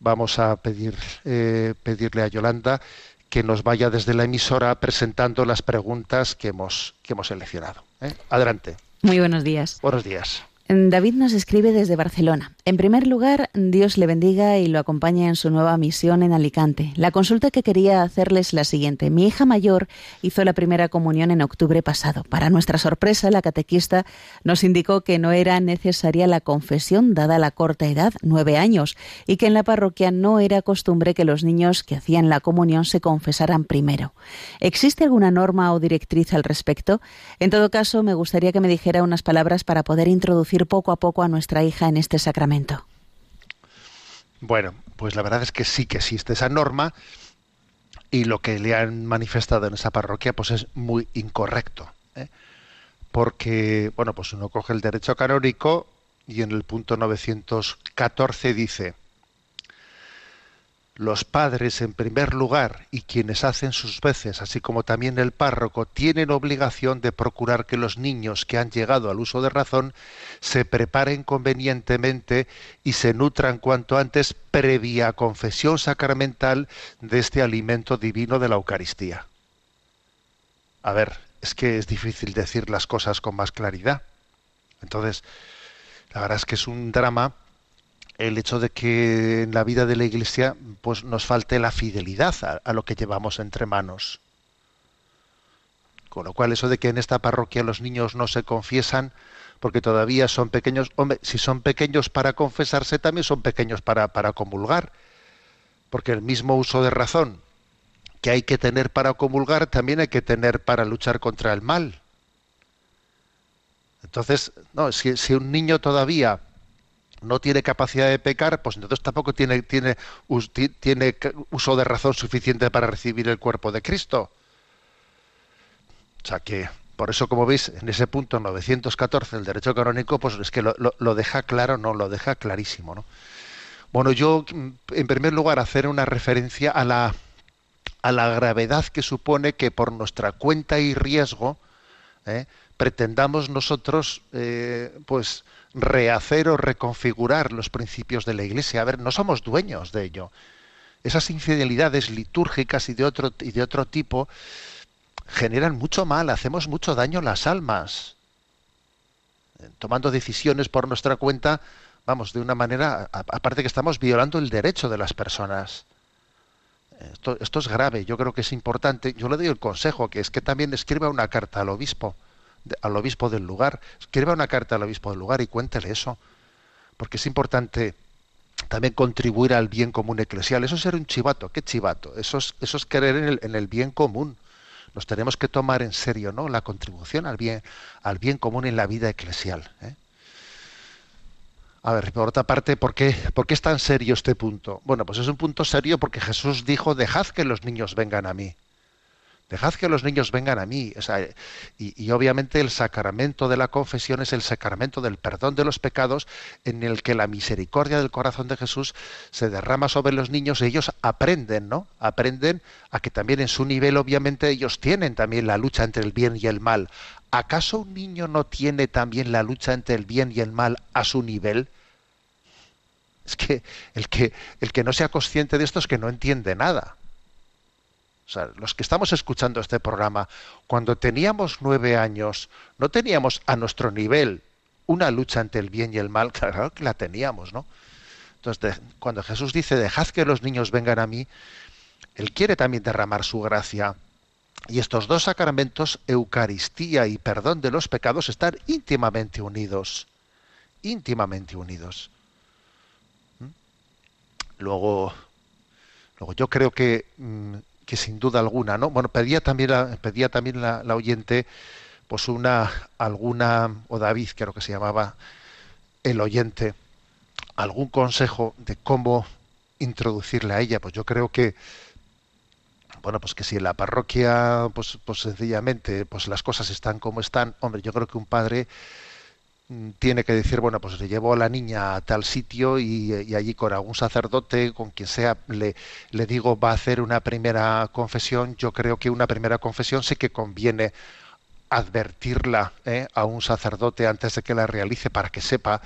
C: Vamos a pedir, eh, pedirle a Yolanda que nos vaya desde la emisora presentando las preguntas que hemos, que hemos seleccionado. ¿eh? Adelante.
E: Muy buenos días.
C: Buenos días.
E: David nos escribe desde Barcelona. En primer lugar, Dios le bendiga y lo acompañe en su nueva misión en Alicante. La consulta que quería hacerles es la siguiente. Mi hija mayor hizo la primera comunión en octubre pasado. Para nuestra sorpresa, la catequista nos indicó que no era necesaria la confesión dada la corta edad, nueve años, y que en la parroquia no era costumbre que los niños que hacían la comunión se confesaran primero. ¿Existe alguna norma o directriz al respecto? En todo caso, me gustaría que me dijera unas palabras para poder introducir poco a poco a nuestra hija en este sacramento.
C: Bueno, pues la verdad es que sí que existe esa norma y lo que le han manifestado en esa parroquia pues es muy incorrecto. ¿eh? Porque, bueno, pues uno coge el derecho canónico y en el punto 914 dice, los padres en primer lugar y quienes hacen sus veces, así como también el párroco, tienen obligación de procurar que los niños que han llegado al uso de razón se preparen convenientemente y se nutran cuanto antes previa confesión sacramental de este alimento divino de la Eucaristía. A ver, es que es difícil decir las cosas con más claridad. Entonces, la verdad es que es un drama el hecho de que en la vida de la Iglesia pues nos falte la fidelidad a, lo que llevamos entre manos. Con lo cual eso de que en esta parroquia los niños no se confiesan porque todavía son pequeños, hombre, si son pequeños para confesarse también son pequeños para, para comulgar, porque el mismo uso de razón que hay que tener para comulgar también hay que tener para luchar contra el mal. Entonces, no, si un niño todavía no tiene capacidad de pecar, pues entonces tampoco tiene, tiene, tiene uso de razón suficiente para recibir el cuerpo de Cristo. O sea que, por eso, como veis, en ese punto 914 del derecho canónico, pues es que lo, lo, deja claro, no, lo deja clarísimo, ¿no? Bueno, yo, en primer lugar, hacer una referencia a la, a la gravedad que supone que por nuestra cuenta y riesgo ¿eh? Pretendamos nosotros, eh, pues, rehacer o reconfigurar los principios de la Iglesia. A ver, no somos dueños de ello. Esas infidelidades litúrgicas y de otro, y de otro tipo generan mucho mal, hacemos mucho daño a las almas. Tomando decisiones por nuestra cuenta, vamos, de una manera, aparte que estamos violando el derecho de las personas. Esto, esto, es grave, yo creo que es importante. Yo le doy el consejo, que es que también escriba una carta al obispo al obispo del lugar, escriba una carta al obispo del lugar y cuéntele eso, porque es importante también contribuir al bien común eclesial. Eso es ser un chivato, ¿qué chivato? Eso es, eso es querer en el, en el bien común. Nos tenemos que tomar en serio, ¿no? La contribución al bien, al bien común en la vida eclesial. ¿eh? A ver, por otra parte, ¿por qué, ¿por qué es tan serio este punto? Bueno, pues es un punto serio porque Jesús dijo, dejad que los niños vengan a mí. Dejad que los niños vengan a mí. O sea, y, obviamente el sacramento de la confesión es el sacramento del perdón de los pecados en el que la misericordia del corazón de Jesús se derrama sobre los niños y ellos aprenden, ¿no? Aprenden a que también en su nivel, obviamente, ellos tienen también la lucha entre el bien y el mal. ¿Acaso un niño no tiene también la lucha entre el bien y el mal a su nivel? Es que, el que no sea consciente de esto es que no entiende nada. Los que estamos escuchando este programa, cuando teníamos nueve años, no teníamos a nuestro nivel una lucha ante el bien y el mal, claro que la teníamos, ¿no? Entonces, cuando Jesús dice, dejad que los niños vengan a mí, Él quiere también derramar su gracia. Y estos dos sacramentos, Eucaristía y perdón de los pecados, están íntimamente unidos. Íntimamente unidos. ¿Mm? Luego, luego yo creo que mmm, que sin duda alguna, ¿no? Bueno, pedía también la, pedía también la, oyente, pues una, alguna, o David creo que se llamaba el oyente, algún consejo de cómo introducirle a ella. Pues yo creo que, bueno, pues que si en la parroquia, pues, pues sencillamente, pues las cosas están como están, hombre, yo creo que un padre tiene que decir, bueno, pues le llevo a la niña a tal sitio y, allí con algún sacerdote, con quien sea, le, le digo, va a hacer una primera confesión. Yo creo que una primera confesión sí que conviene advertirla ¿eh? a un sacerdote antes de que la realice para que sepa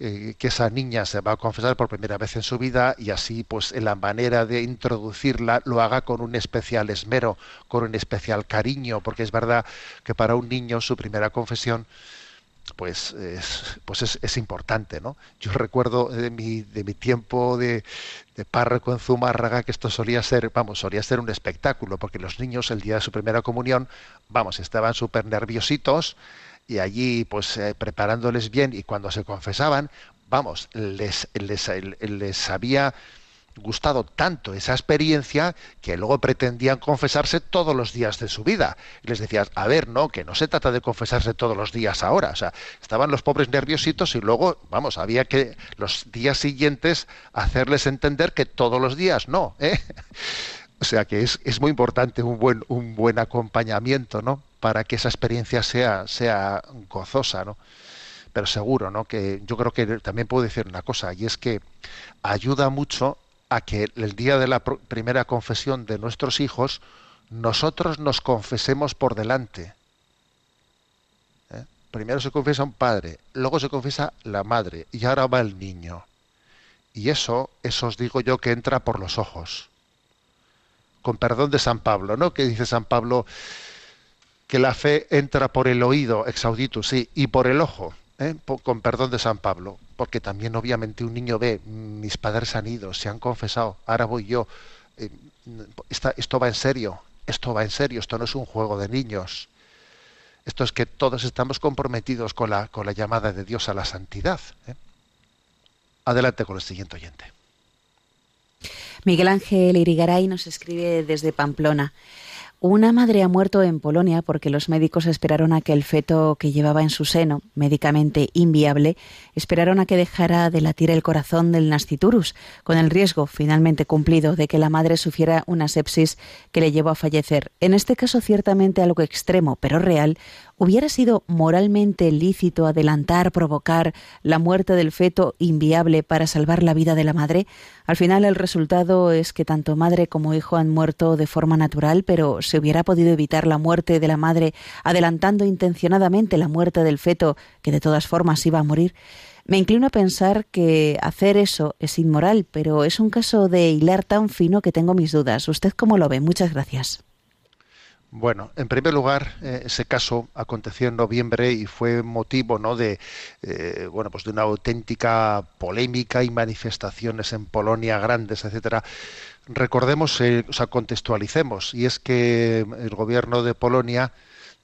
C: eh, que esa niña se va a confesar por primera vez en su vida y así pues en la manera de introducirla lo haga con un especial esmero, con un especial cariño, porque es verdad que para un niño su primera confesión pues es, pues es, es importante, ¿no? Yo recuerdo de mi, de mi tiempo de, de párroco en Zumárraga que esto solía ser, vamos, solía ser un espectáculo, porque los niños el día de su primera comunión, vamos, estaban súper nerviositos y allí pues eh, preparándoles bien y cuando se confesaban, vamos, les, les, les había gustado tanto esa experiencia que luego pretendían confesarse todos los días de su vida. Y les decías, a ver, no, que no se trata de confesarse todos los días ahora. O sea, estaban los pobres nerviositos y luego, vamos, había que los días siguientes hacerles entender que todos los días no. ¿eh? O sea que es, es muy importante un buen, un buen acompañamiento, ¿no? Para que esa experiencia sea, sea gozosa, ¿no? Pero seguro, ¿no? Que yo creo que también puedo decir una cosa, y es que ayuda mucho a que el día de la pr- primera confesión de nuestros hijos nosotros nos confesemos por delante. ¿Eh? Primero se confiesa un padre, luego se confiesa la madre y ahora va el niño. Y eso, eso os digo yo que entra por los ojos. Con perdón de San Pablo, ¿no? Que dice San Pablo que la fe entra por el oído, exauditus, sí, y por el ojo, ¿eh? Con perdón de San Pablo, porque también obviamente un niño ve, mis padres han ido, se han confesado, ahora voy yo, eh, esto va en serio, esto va en serio, esto no es un juego de niños, esto es que todos estamos comprometidos con la, con la llamada de Dios a la santidad. ¿eh? Adelante con el siguiente oyente.
E: Miguel Ángel Irigaray nos escribe desde Pamplona. Una madre ha muerto en Polonia porque los médicos esperaron a que el feto que llevaba en su seno, médicamente inviable, esperaron a que dejara de latir el corazón del nasciturus, con el riesgo finalmente cumplido de que la madre sufriera una sepsis que le llevó a fallecer. En este caso, ciertamente algo extremo, pero real, ¿Hubiera sido moralmente lícito adelantar, provocar la muerte del feto inviable para salvar la vida de la madre? Al final el resultado es que tanto madre como hijo han muerto de forma natural, pero se hubiera podido evitar la muerte de la madre adelantando intencionadamente la muerte del feto, que de todas formas iba a morir. Me inclino a pensar que hacer eso es inmoral, pero es un caso de hilar tan fino que tengo mis dudas. ¿Usted cómo lo ve? Muchas gracias.
C: Bueno, en primer lugar, eh, ese caso aconteció en noviembre y fue motivo, ¿no? De, eh, bueno, pues de una auténtica polémica y manifestaciones en Polonia grandes, etcétera. Recordemos, eh, o sea, contextualicemos, y es que el gobierno de Polonia,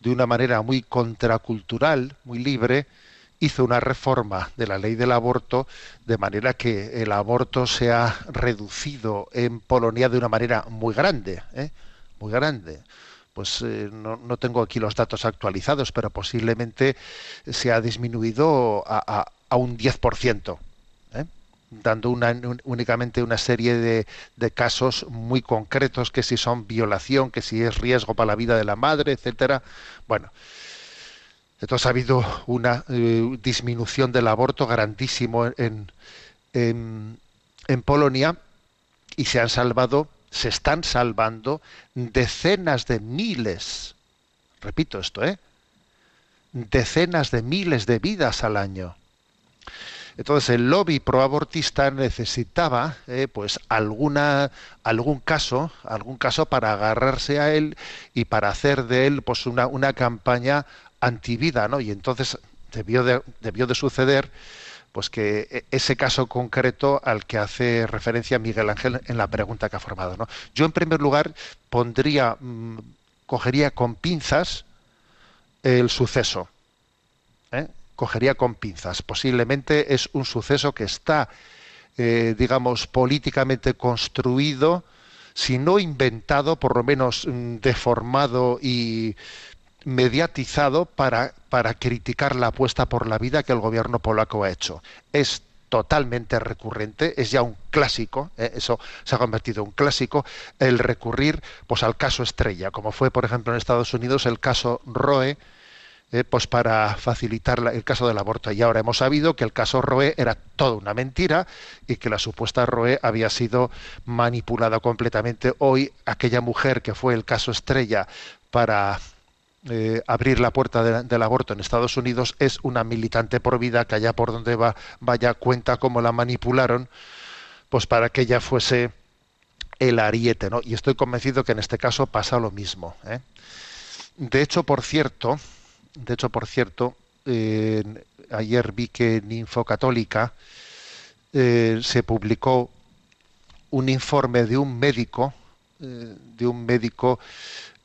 C: de una manera muy contracultural, muy libre, hizo una reforma de la ley del aborto de manera que el aborto se ha reducido en Polonia de una manera muy grande, ¿eh? muy grande pues eh, no, no, tengo aquí los datos actualizados, pero posiblemente se ha disminuido a, un 10%, ¿eh? dando únicamente una serie de, de, casos muy concretos, que si son violación, que si es riesgo para la vida de la madre, etcétera. Bueno, entonces ha habido una eh, disminución del aborto grandísimo en, en Polonia y se han salvado se están salvando decenas de miles, repito esto, ¿eh? decenas de miles de vidas al año. Entonces el lobby proabortista necesitaba eh, pues alguna algún caso, algún caso para agarrarse a él y para hacer de él pues una, una campaña antivida, ¿no? Y entonces debió de, debió de suceder pues que ese caso concreto al que hace referencia Miguel Ángel en la pregunta que ha formado. ¿no? Yo, en primer lugar, pondría, mmm, cogería con pinzas el suceso. ¿eh? Cogería con pinzas. Posiblemente es un suceso que está, eh, digamos, políticamente construido, si no inventado, por lo menos mmm, deformado y mediatizado para, para criticar la apuesta por la vida que el gobierno polaco ha hecho. Es totalmente recurrente, es ya un clásico, ¿eh? eso se ha convertido en un clásico, el recurrir pues al caso estrella, como fue por ejemplo en Estados Unidos el caso Roe, eh, pues para facilitar la, el caso del aborto. Y ahora hemos sabido que el caso Roe era toda una mentira y que la supuesta Roe había sido manipulada completamente. Hoy aquella mujer que fue el caso estrella para eh, abrir la puerta de- del aborto en Estados Unidos es una militante por vida que allá por donde va vaya cuenta cómo la manipularon pues para que ella fuese el ariete, ¿no? Y estoy convencido que en este caso pasa lo mismo. ¿eh? De hecho, por cierto, de hecho, por cierto, ayer vi que en Infocatólica eh, se publicó un informe de un médico, eh, de un médico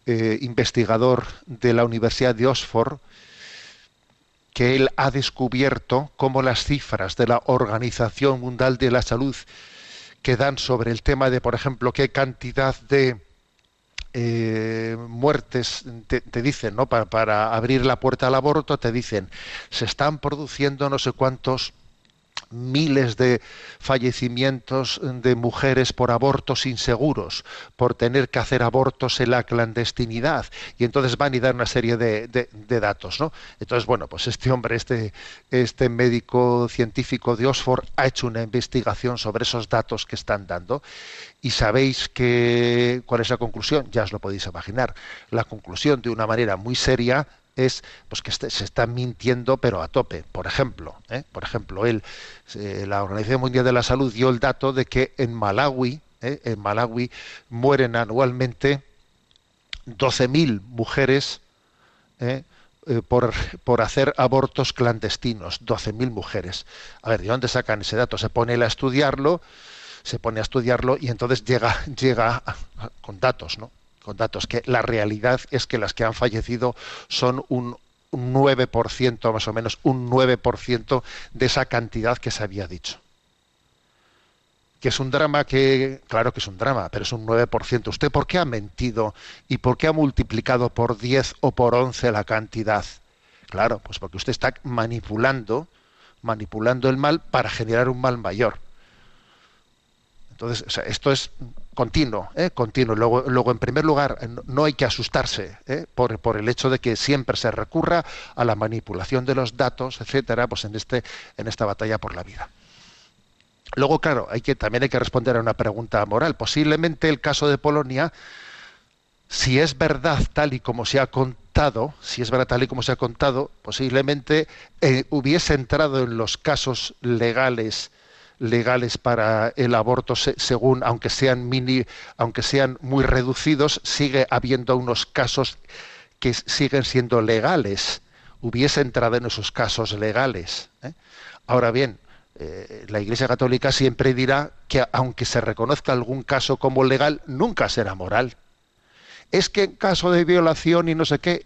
C: eh, investigador de la Universidad de Oxford, que él ha descubierto cómo las cifras de la Organización Mundial de la Salud que dan sobre el tema de, por ejemplo, qué cantidad de eh, muertes te, te dicen, ¿no? Para, para abrir la puerta al aborto, te dicen, se están produciendo no sé cuántos miles de fallecimientos de mujeres por abortos inseguros, por tener que hacer abortos en la clandestinidad. Y entonces van y dan una serie de, datos. ¿no? Entonces, bueno, pues este hombre, este, este médico científico de Oxford, ha hecho una investigación sobre esos datos que están dando. Y sabéis que, cuál es la conclusión, ya os lo podéis imaginar. La conclusión, de una manera muy seria, es pues que este- se está mintiendo pero a tope por ejemplo ¿eh? por ejemplo él eh, la Organización Mundial de la Salud dio el dato de que en Malawi ¿eh? en Malawi mueren anualmente 12.000 mujeres ¿eh? eh, por, por hacer abortos clandestinos 12.000 mujeres a ver de dónde sacan ese dato se pone a estudiarlo se pone a estudiarlo y entonces llega llega con datos no con datos que la realidad es que las que han fallecido son un, un 9% más o menos un 9% de esa cantidad que se había dicho que es un drama que, claro que es un drama, pero es un 9%. ¿Usted por qué ha mentido y por qué ha multiplicado por 10 o por 11 la cantidad? Claro, pues porque usted está manipulando, manipulando el mal para generar un mal mayor. Entonces, esto es continuo, ¿eh? continuo. Luego, luego, en primer lugar, no, no hay que asustarse ¿eh? por, el hecho de que siempre se recurra a la manipulación de los datos, etcétera, pues en este, en esta batalla por la vida. Luego, claro, hay que, también hay que responder a una pregunta moral. Posiblemente el caso de Polonia, si es verdad tal y como se ha contado, si es verdad tal y como se ha contado, posiblemente eh, hubiese entrado en los casos legales legales para el aborto se- según aunque sean mini aunque sean muy reducidos sigue habiendo unos casos que siguen siendo legales hubiese entrado en esos casos legales ¿eh? ahora bien eh, la Iglesia Católica siempre dirá que aunque se reconozca algún caso como legal nunca será moral es que en caso de violación y no sé qué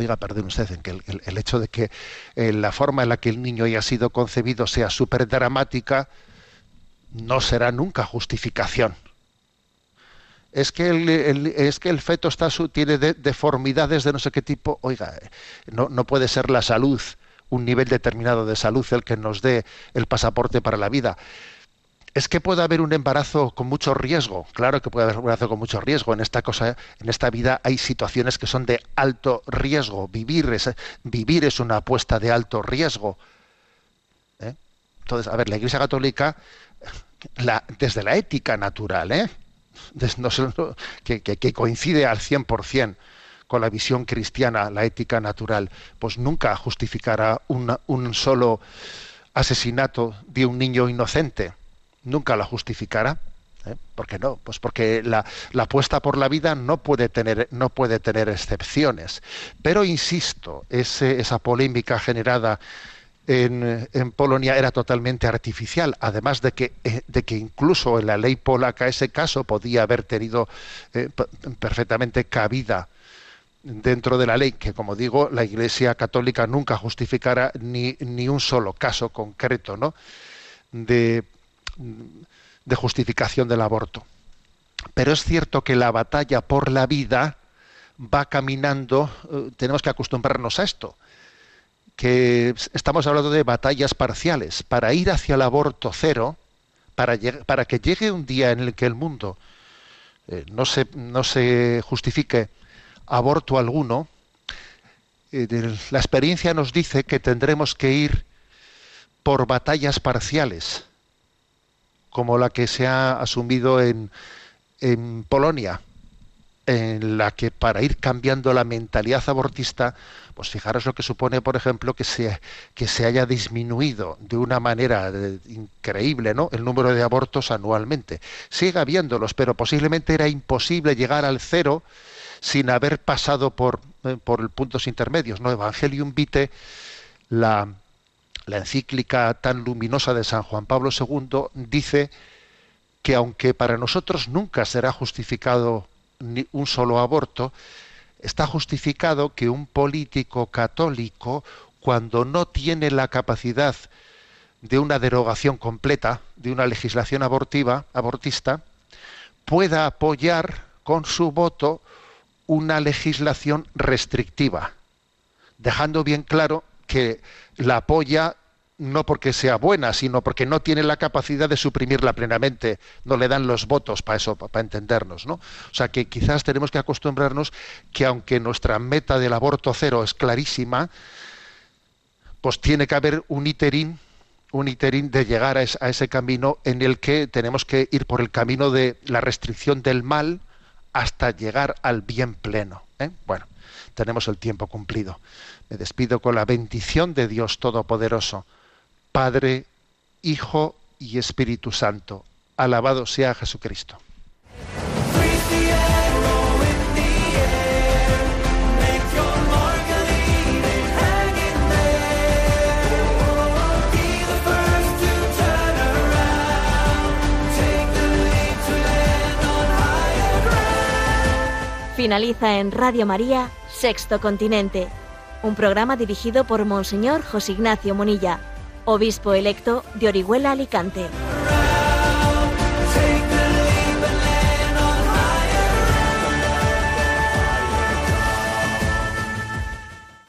C: Oiga, perdón usted, en que el, hecho de que eh, la forma en la que el niño haya sido concebido sea súper dramática no será nunca justificación. Es que el, es que el feto está tiene de- deformidades de no sé qué tipo. Oiga, eh, no, no puede ser la salud, un nivel determinado de salud el que nos dé el pasaporte para la vida. Es que puede haber un embarazo con mucho riesgo. Claro que puede haber un embarazo con mucho riesgo. En esta cosa, en esta vida hay situaciones que son de alto riesgo. Vivir es, vivir es una apuesta de alto riesgo. ¿eh? Entonces, a ver, la Iglesia Católica, desde la ética natural, ¿eh? Que, coincide al 100% con la visión cristiana, la ética natural, pues nunca justificará un solo asesinato de un niño inocente nunca la justificará. ¿eh? ¿Por qué no? Pues porque la, la apuesta por la vida no puede tener, no puede tener excepciones. Pero insisto, ese- esa polémica generada en, en Polonia era totalmente artificial, además de que, eh, de que incluso en la ley polaca ese caso podía haber tenido eh, perfectamente cabida dentro de la ley, que como digo, la Iglesia Católica nunca justificará ni, ni un solo caso concreto, ¿no? de, de justificación del aborto. Pero es cierto que la batalla por la vida va caminando, eh, tenemos que acostumbrarnos a esto, que estamos hablando de batallas parciales. Para ir hacia el aborto cero, para, para que llegue un día en el que el mundo eh, no, se, no se justifique aborto alguno, eh, la experiencia nos dice que tendremos que ir por batallas parciales, como la que se ha asumido en, en Polonia. en la que para ir cambiando la mentalidad abortista, pues fijaros lo que supone, por ejemplo, que se, que se haya disminuido de una manera eh, increíble ¿no? el número de abortos anualmente. Sigue habiéndolos, pero posiblemente era imposible llegar al cero sin haber pasado por, eh, por puntos intermedios. ¿no? Evangelium Vitae, la, la encíclica tan luminosa de San Juan Pablo II, dice que aunque para nosotros nunca será justificado un solo aborto, está justificado que un político católico, cuando no tiene la capacidad de una derogación completa de una legislación abortiva, abortista, pueda apoyar con su voto una legislación restrictiva, dejando bien claro que la apoya no porque sea buena, sino porque no tiene la capacidad de suprimirla plenamente, no le dan los votos para eso, para entendernos, ¿no? O sea que quizás tenemos que acostumbrarnos que aunque nuestra meta del aborto cero es clarísima, pues tiene que haber un iterín, un iterín de llegar a, a ese camino en el que tenemos que ir por el camino de la restricción del mal hasta llegar al bien pleno. ¿eh? Bueno, tenemos el tiempo cumplido. Me despido con la bendición de Dios Todopoderoso. Padre, Hijo y Espíritu Santo. Alabado sea Jesucristo.
B: Finaliza en Radio María, Sexto Continente, un programa dirigido por Monseñor José Ignacio Monilla, obispo electo de Orihuela Alicante.